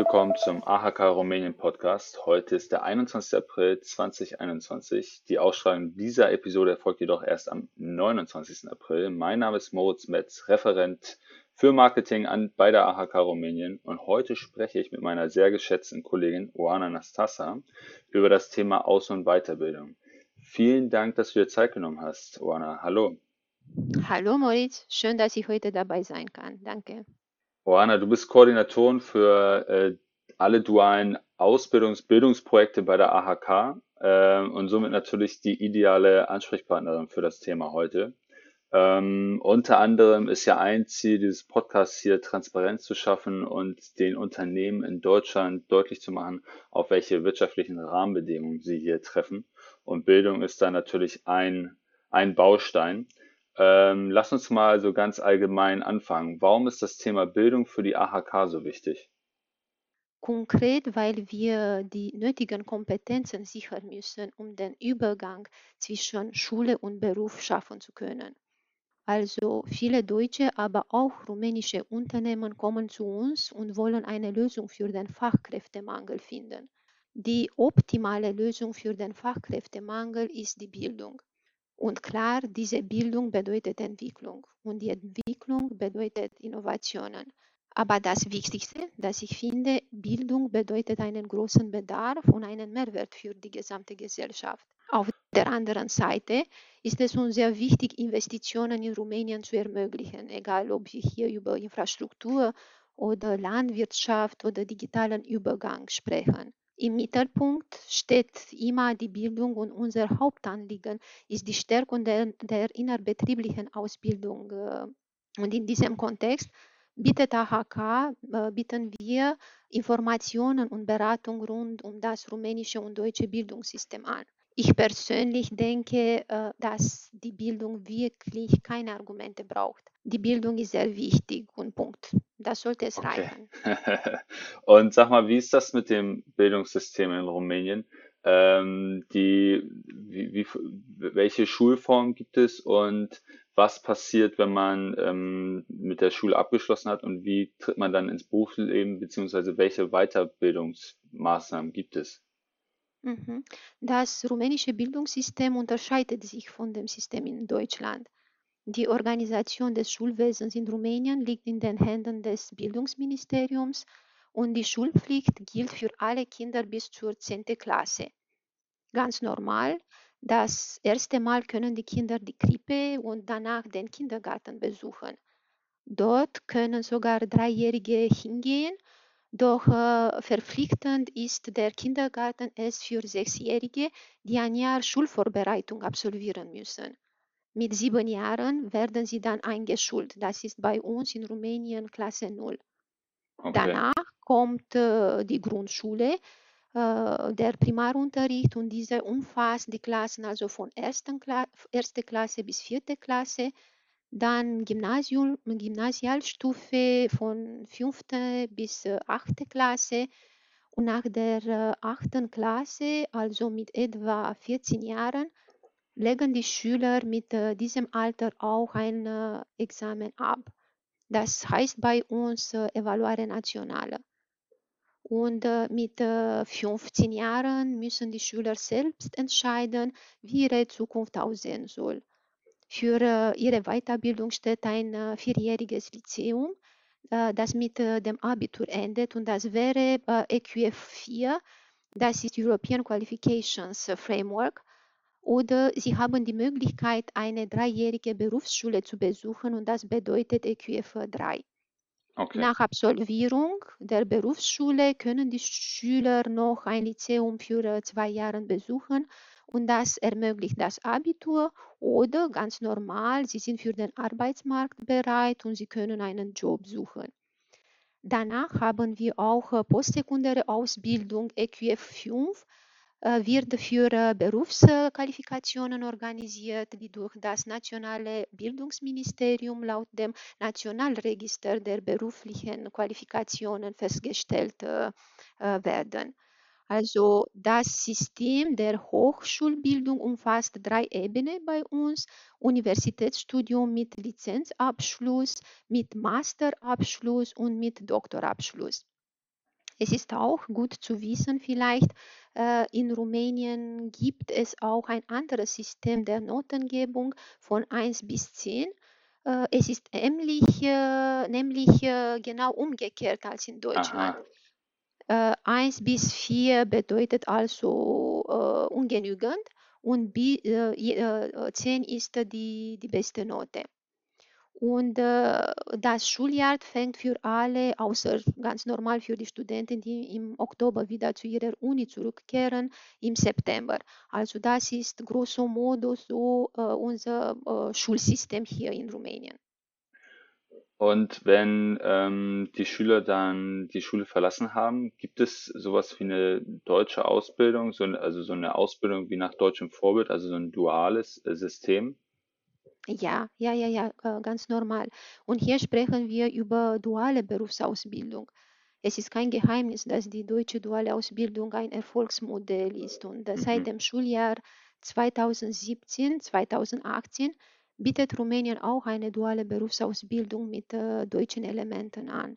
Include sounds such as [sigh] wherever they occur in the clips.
Willkommen zum AHK Rumänien Podcast. Heute ist der 21. April 2021. Die Ausstrahlung dieser Episode erfolgt jedoch erst am 29. April. Mein Name ist Moritz Metz, Referent für Marketing an, bei der AHK Rumänien und heute spreche ich mit meiner sehr geschätzten Kollegin Oana Nastasa über das Thema Aus- und Weiterbildung. Vielen Dank, dass du dir Zeit genommen hast, Oana. Hallo. Hallo Moritz, schön, dass ich heute dabei sein kann. Danke. Oana, du bist Koordinatorin für äh, alle dualen Ausbildungs-, Bildungsprojekte bei der AHK äh, und somit natürlich die ideale Ansprechpartnerin für das Thema heute. Ähm, unter anderem ist ja ein Ziel dieses Podcasts hier, Transparenz zu schaffen und den Unternehmen in Deutschland deutlich zu machen, auf welche wirtschaftlichen Rahmenbedingungen sie hier treffen. Und Bildung ist da natürlich ein, ein Baustein. Ähm, lass uns mal so ganz allgemein anfangen. Warum ist das Thema Bildung für die AHK so wichtig? Konkret, weil wir die nötigen Kompetenzen sichern müssen, um den Übergang zwischen Schule und Beruf schaffen zu können. Also viele deutsche, aber auch rumänische Unternehmen kommen zu uns und wollen eine Lösung für den Fachkräftemangel finden. Die optimale Lösung für den Fachkräftemangel ist die Bildung. Und klar, diese Bildung bedeutet Entwicklung und die Entwicklung bedeutet Innovationen. Aber das Wichtigste, das ich finde, Bildung bedeutet einen großen Bedarf und einen Mehrwert für die gesamte Gesellschaft. Auf der anderen Seite ist es uns sehr wichtig, Investitionen in Rumänien zu ermöglichen, egal ob wir hier über Infrastruktur oder Landwirtschaft oder digitalen Übergang sprechen. Im Mittelpunkt steht immer die Bildung und unser Hauptanliegen ist die Stärkung der, der innerbetrieblichen Ausbildung. Äh, und in diesem Kontext bietet AHK, äh, bieten wir Informationen und Beratung rund um das rumänische und deutsche Bildungssystem an. Ich persönlich denke, äh, dass die Bildung wirklich keine Argumente braucht. Die Bildung ist sehr wichtig und Punkt. Das sollte es okay. reichen. [laughs] und sag mal, wie ist das mit dem Bildungssystem in Rumänien? Ähm, die, wie, wie, welche Schulform gibt es und was passiert, wenn man ähm, mit der Schule abgeschlossen hat und wie tritt man dann ins Berufsleben, beziehungsweise welche Weiterbildungsmaßnahmen gibt es? Mhm. Das rumänische Bildungssystem unterscheidet sich von dem System in Deutschland. Die Organisation des Schulwesens in Rumänien liegt in den Händen des Bildungsministeriums und die Schulpflicht gilt für alle Kinder bis zur 10. Klasse. Ganz normal. Das erste Mal können die Kinder die Krippe und danach den Kindergarten besuchen. Dort können sogar Dreijährige hingehen doch äh, verpflichtend ist der Kindergarten es für Sechsjährige, die ein Jahr Schulvorbereitung absolvieren müssen. Mit sieben Jahren werden sie dann eingeschult. Das ist bei uns in Rumänien Klasse 0. Okay. Danach kommt äh, die Grundschule, äh, der Primarunterricht und dieser umfasst die Klassen also von 1. Kla Klasse bis 4. Klasse dann Gymnasium, Gymnasialstufe von 5. bis 8. Klasse. Und nach der 8. Klasse, also mit etwa 14 Jahren, legen die Schüler mit diesem Alter auch ein Examen ab. Das heißt bei uns Evaluare Nationale. Und mit 15 Jahren müssen die Schüler selbst entscheiden, wie ihre Zukunft aussehen soll. Für äh, ihre Weiterbildung steht ein äh, vierjähriges Lyzeum, äh, das mit dem Abitur endet und das wäre EQF 4, das ist European Qualifications Framework. Oder sie haben die Möglichkeit, eine dreijährige Berufsschule zu besuchen und das bedeutet EQF 3. Okay. Nach Absolvierung der Berufsschule können die Schüler noch ein Lyzeum für zwei Jahre besuchen und das ermöglicht das Abitur oder ganz normal, Sie sind für den Arbeitsmarkt bereit und Sie können einen Job suchen. Danach haben wir auch äh, postsekundäre Ausbildung EQF 5 äh, wird für äh, Berufsqualifikationen organisiert, die durch das nationale Bildungsministerium laut dem Nationalregister der beruflichen Qualifikationen festgestellt werden. Also das System der Hochschulbildung umfasst drei Ebenen bei uns. Universitätsstudium mit Lizenzabschluss, mit Masterabschluss und mit Doktorabschluss. Es ist auch gut zu wissen vielleicht, äh, in Rumänien gibt es auch ein anderes System der Notengebung von 1 bis 10. Äh, es ist nämlich, äh, nämlich äh, genau umgekehrt als in Deutschland. Äh, 1 bis 4 bedeutet also äh, ungenügend und bi, äh, 10 ist die, die beste Note. Und äh, das Schuljahr fängt für alle, außer ganz normal für die Studenten, die im Oktober wieder zu ihrer Uni zurückkehren, im September. Also das ist grosso modo so äh, unser äh, Schulsystem hier in Rumänien. Und wenn ähm, die Schüler dann die Schule verlassen haben, gibt es sowas wie eine deutsche Ausbildung, so, also so eine Ausbildung wie nach deutschem Vorbild, also so ein duales äh, System? Ja, ja, ja, ja, äh, ganz normal. Und hier sprechen wir über duale Berufsausbildung. Es ist kein Geheimnis, dass die deutsche duale Ausbildung ein Erfolgsmodell ist und äh, seit Mhm. dem Schuljahr 2017, 2018 bietet Rumänien auch eine duale Berufsausbildung mit äh, deutschen Elementen an.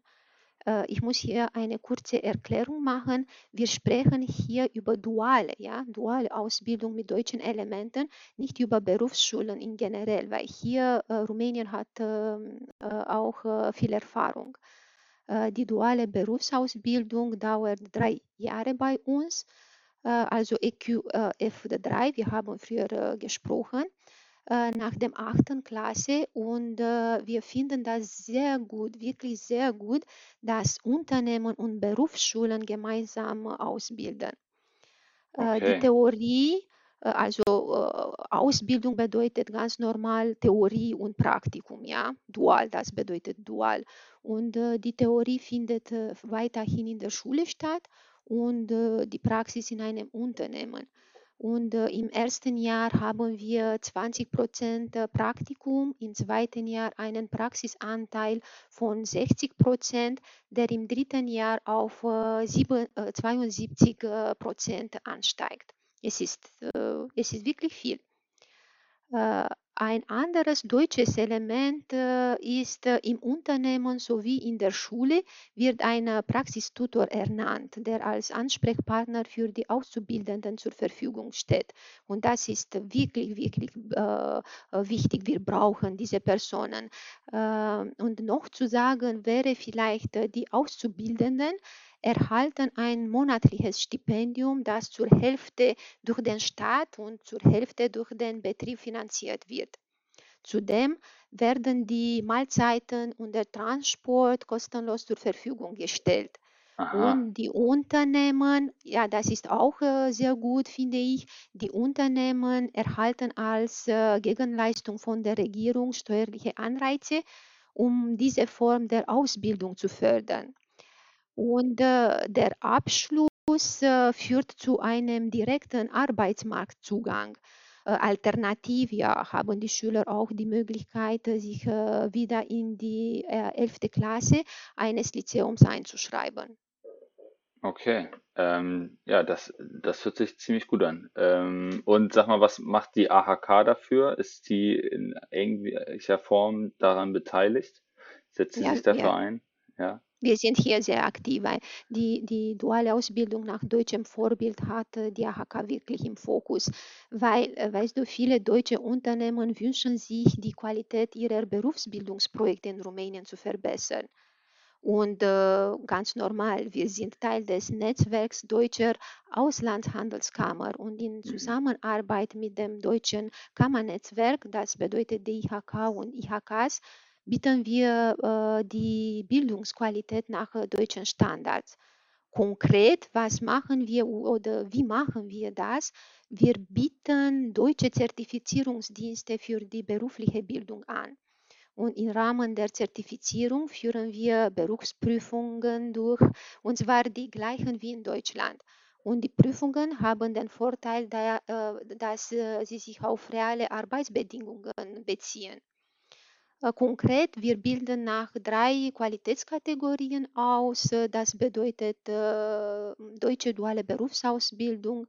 Äh, ich muss hier eine kurze Erklärung machen. Wir sprechen hier über duale, ja, duale Ausbildung mit deutschen Elementen, nicht über Berufsschulen in generell, weil hier äh, Rumänien hat ähm, äh, auch äh, viel Erfahrung. Äh, die duale Berufsausbildung dauert drei Jahre bei uns, also EQF3, wir haben früher gesprochen nach dem achten Klasse und äh, wir finden das sehr gut, wirklich sehr gut, dass Unternehmen und Berufsschulen gemeinsam ausbilden. Äh, die Okay. Theorie, äh, also äh, Ausbildung bedeutet ganz normal Theorie und Praktikum, ja, dual, das bedeutet dual. Und äh, die Theorie findet äh, weiterhin in der Schule statt und äh, die Praxis in einem Unternehmen. Und äh, im ersten Jahr haben wir 20 Prozent äh, Praktikum, im zweiten Jahr einen Praxisanteil von 60 Prozent, der im dritten Jahr auf äh, sieben, äh, 72 äh, Prozent ansteigt. Es ist, äh, es ist wirklich viel. Ein anderes deutsches Element äh, ist äh, im Unternehmen sowie in der Schule wird ein äh, Praxistutor ernannt, der als Ansprechpartner für die Auszubildenden zur Verfügung steht. Und das ist wirklich, wirklich äh, wichtig. Wir brauchen diese Personen. Äh, und noch zu sagen wäre vielleicht, die Auszubildenden erhalten ein monatliches Stipendium, das zur Hälfte durch den Staat und zur Hälfte durch den Betrieb finanziert wird. Zudem werden die Mahlzeiten und der Transport kostenlos zur Verfügung gestellt. Aha. Und die Unternehmen, ja, das ist auch äh, sehr gut, finde ich, die Unternehmen erhalten als äh, Gegenleistung von der Regierung steuerliche Anreize, um diese Form der Ausbildung zu fördern. Und äh, der Abschluss äh, führt zu einem direkten Arbeitsmarktzugang. Äh, alternativ ja, haben die Schüler auch die Möglichkeit, äh, sich äh, wieder in die äh, 11. Klasse eines Lyzeums einzuschreiben. Okay. Ähm, ja, das, das hört sich ziemlich gut an. Ähm, und sag mal, was macht die AHK dafür? Ist die in irgendwelcher Form daran beteiligt? Setzt sie Ja, sich dafür ja. ein? Ja. Wir sind hier sehr aktiv, weil die, die duale Ausbildung nach deutschem Vorbild hat äh, die AHK wirklich im Fokus. Weil, äh, weißt du, viele deutsche Unternehmen wünschen sich, die Qualität ihrer Berufsbildungsprojekte in Rumänien zu verbessern. Und äh, ganz normal, wir sind Teil des Netzwerks deutscher Auslandshandelskammer und in Mhm. Zusammenarbeit mit dem deutschen Kammernetzwerk, das bedeutet DIHK und IHKs, bieten wir äh, die Bildungsqualität nach äh, deutschen Standards. Konkret, was machen wir oder wie machen wir das? Wir bieten deutsche Zertifizierungsdienste für die berufliche Bildung an. Und im Rahmen der Zertifizierung führen wir Berufsprüfungen durch, und zwar die gleichen wie in Deutschland. Und die Prüfungen haben den Vorteil, äh, dass äh, sie sich auf reale Arbeitsbedingungen beziehen. Konkret, wir bilden nach drei Qualitätskategorien aus. Das bedeutet deutsche duale Berufsausbildung,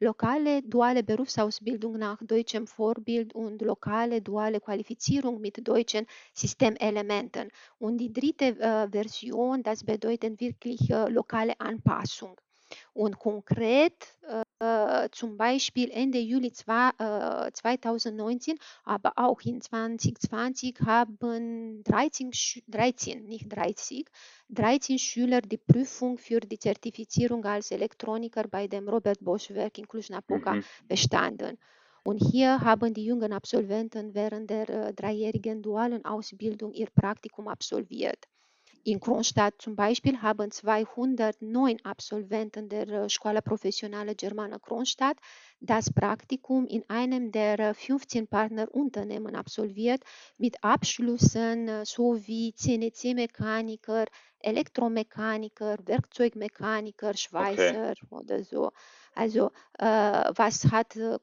lokale duale Berufsausbildung nach deutschem Vorbild und lokale duale Qualifizierung mit deutschen Systemelementen. Und die dritte Version, das bedeutet wirklich lokale Anpassung. Und konkret äh, zum Beispiel Ende Juli zwei, äh, 2019, aber auch in 2020 haben 13, 13, nicht 30, 13 Schüler die Prüfung für die Zertifizierung als Elektroniker bei dem Robert Bosch Werk in Cluj-Napoca mhm. bestanden. Und hier haben die jungen Absolventen während der äh, dreijährigen dualen Ausbildung ihr Praktikum absolviert. In Kronstadt zum Beispiel haben 209 Absolventen der Scuola Professionale Germana Kronstadt das Praktikum in einem der 15 Partnerunternehmen absolviert mit Abschlüssen sowie CNC-Mechaniker, Elektromechaniker, Werkzeugmechaniker, Schweißer okay. oder so. Also äh, was hat äh,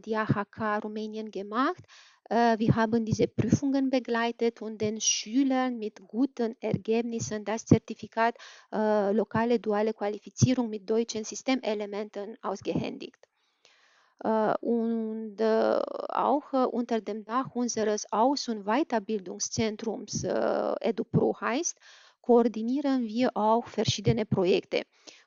die AHK Rumänien gemacht? Äh, wir haben diese Prüfungen begleitet und den Schülern mit guten Ergebnissen das Zertifikat äh, lokale duale Qualifizierung mit deutschen Systemelementen ausgehändigt. Äh, und äh, auch äh, unter dem Dach unseres Aus- und Weiterbildungszentrums EduPro heißt, koordinieren wir auch verschiedene Projekte.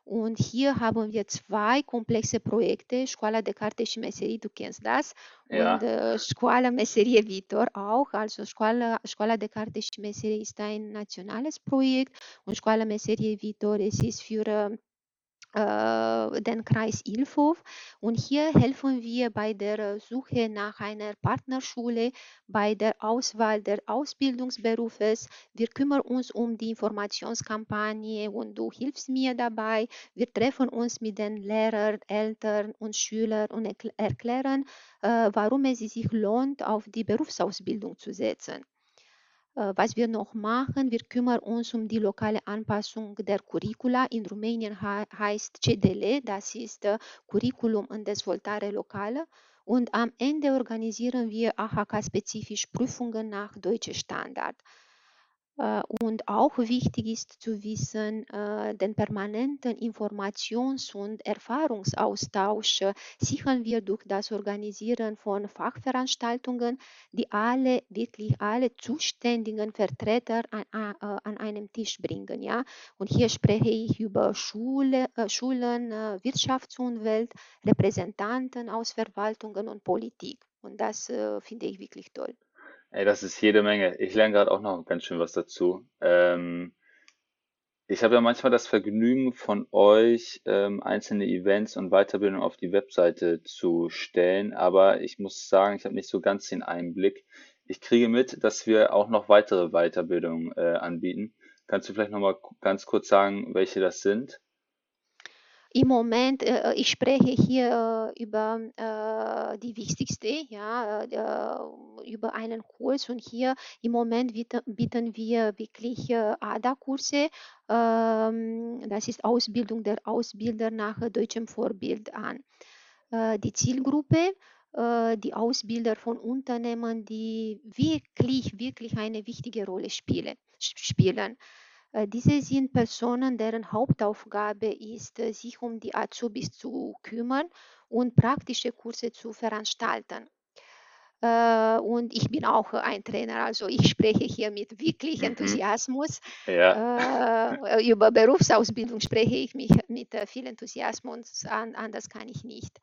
Und hier haben wir zwei komplexe Projekte, Scuola de Carte și Meserie, du kennst das, ja. und äh, Scuola Messerie Vitor auch. Also Scuola de Carte și Meserie ist ein nationales Projekt und Scuola Messerie Vitor, es ist für den Kreis Ilfov. Und hier helfen wir bei der Suche nach einer Partnerschule, bei der Auswahl der Ausbildungsberufes. Wir kümmern uns um die Informationskampagne und du hilfst mir dabei. Wir treffen uns mit den Lehrern, Eltern und Schülern und erklären, äh, warum es sich lohnt, auf die Berufsausbildung zu setzen. Äh, was wir noch machen, wir kümmern uns um die lokale Anpassung der Curricula. In Rumänien heißt CDL, das ist äh, Curriculum und Dezvoltare Locale. Und am Ende organisieren wir AHK-spezifisch Prüfungen nach deutschem Standard. Äh, und auch wichtig ist zu wissen, äh, den permanenten Informations- und Erfahrungsaustausch sichern wir durch das Organisieren von Fachveranstaltungen, die alle, wirklich alle zuständigen Vertreter an, äh, an einem Tisch bringen. Ja? Und hier spreche ich über Schule, Schulen, Wirtschaftsumwelt, Repräsentanten aus Verwaltungen und Politik. Und das finde ich wirklich toll. Ey, das ist jede Menge. Ich lerne gerade auch noch ganz schön was dazu. Ähm, ich habe ja manchmal das Vergnügen von euch, ähm, einzelne Events und Weiterbildung auf die Webseite zu stellen, aber ich muss sagen, ich habe nicht so ganz den Einblick. Ich kriege mit, dass wir auch noch weitere Weiterbildungen äh, anbieten. Kannst du vielleicht nochmal ganz kurz sagen, welche das sind? Im Moment, äh, ich spreche hier äh, über äh, die wichtigste, ja, äh, über einen Kurs und hier im Moment bieten wir wirklich äh, ADA-Kurse. Ähm, das ist Ausbildung der Ausbilder nach deutschem Vorbild an. Äh, die Zielgruppe die Ausbilder von Unternehmen, die wirklich, wirklich eine wichtige Rolle spielen. Äh, diese sind Personen, deren Hauptaufgabe ist, äh, sich um die Azubis zu kümmern und praktische Kurse zu veranstalten. Äh, und ich bin auch ein Trainer, also ich spreche hier mit wirklich mhm. Enthusiasmus. Ja. über Berufsausbildung spreche ich mich mit viel Enthusiasmus an, anders kann ich nicht.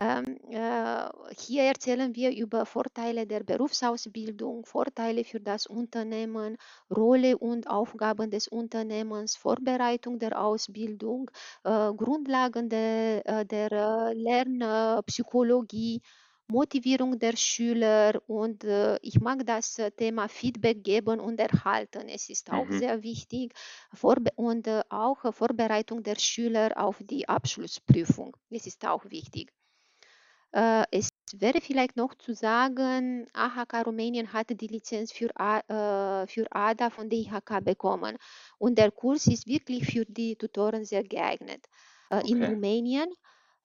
Ähm, äh, hier erzählen wir über Vorteile der Berufsausbildung, Vorteile für das Unternehmen, Rolle und Aufgaben des Unternehmens, Vorbereitung der Ausbildung, äh, Grundlagen de, äh, der äh, Lernpsychologie, Motivierung der Schüler und äh, ich mag das äh, Thema Feedback geben und erhalten. Es ist auch mhm. sehr wichtig Vorbe und äh, auch Vorbereitung der Schüler auf die Abschlussprüfung. Es ist auch wichtig. Äh, es wäre vielleicht noch zu sagen, AHK Rumänien hatte die Lizenz für, äh, für ADA von der IHK bekommen. Und der Kurs ist wirklich für die Tutoren sehr geeignet. Äh, okay. In Rumänien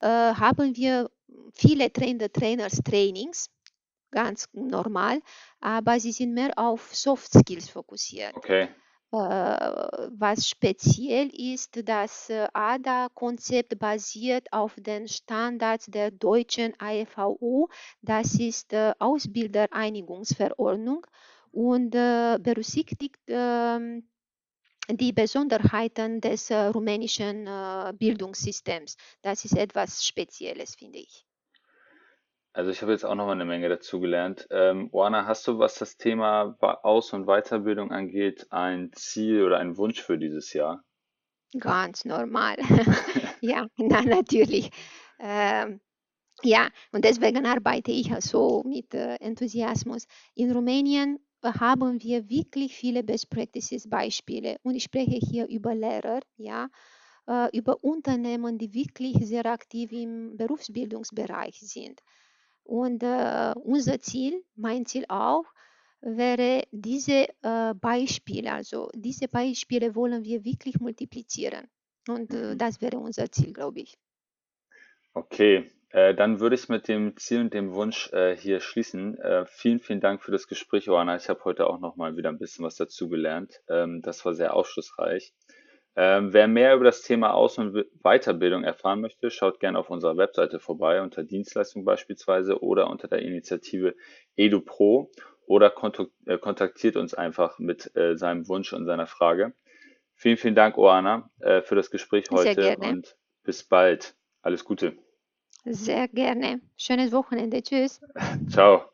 haben wir viele Trainer, Trainers Trainings, ganz normal, aber sie sind mehr auf Soft Skills fokussiert. Okay. was speziell ist, das ADA-Konzept basiert auf den Standards der deutschen AFVO, das ist Ausbildereinigungsverordnung und berücksichtigt ähm, die Besonderheiten des rumänischen Bildungssystems. Das ist etwas Spezielles, finde ich. Also ich habe jetzt auch noch mal eine Menge dazu gelernt. Ähm, Oana, hast du, was das Thema Aus- und Weiterbildung angeht, ein Ziel oder einen Wunsch für dieses Jahr? Ganz normal. [laughs] ja, na, natürlich. Ähm, ja, und deswegen arbeite ich so mit äh, Enthusiasmus. In Rumänien haben wir wirklich viele Best Practices Beispiele und ich spreche hier über Lehrer, ja, äh, über Unternehmen, die wirklich sehr aktiv im Berufsbildungsbereich sind. Und äh, unser Ziel, mein Ziel auch, wäre diese äh, Beispiele, also diese Beispiele wollen wir wirklich multiplizieren. Und äh, mhm. das wäre unser Ziel, glaube ich. Okay, äh, dann würde ich mit dem Ziel und dem Wunsch äh, hier schließen. Äh, vielen, vielen Dank für das Gespräch, Johanna. Ich habe heute auch noch mal wieder ein bisschen was dazu gelernt. Ähm, das war sehr aufschlussreich. Ähm, wer mehr über das Thema Aus- und Weiterbildung erfahren möchte, schaut gerne auf unserer Webseite vorbei, unter Dienstleistung beispielsweise oder unter der Initiative EduPro oder äh, kontaktiert uns einfach mit äh, seinem Wunsch und seiner Frage. Vielen, vielen Dank, Oana, äh, für das Gespräch heute und bis bald. Alles Gute. Sehr gerne. Schönes Wochenende. Tschüss. Ciao.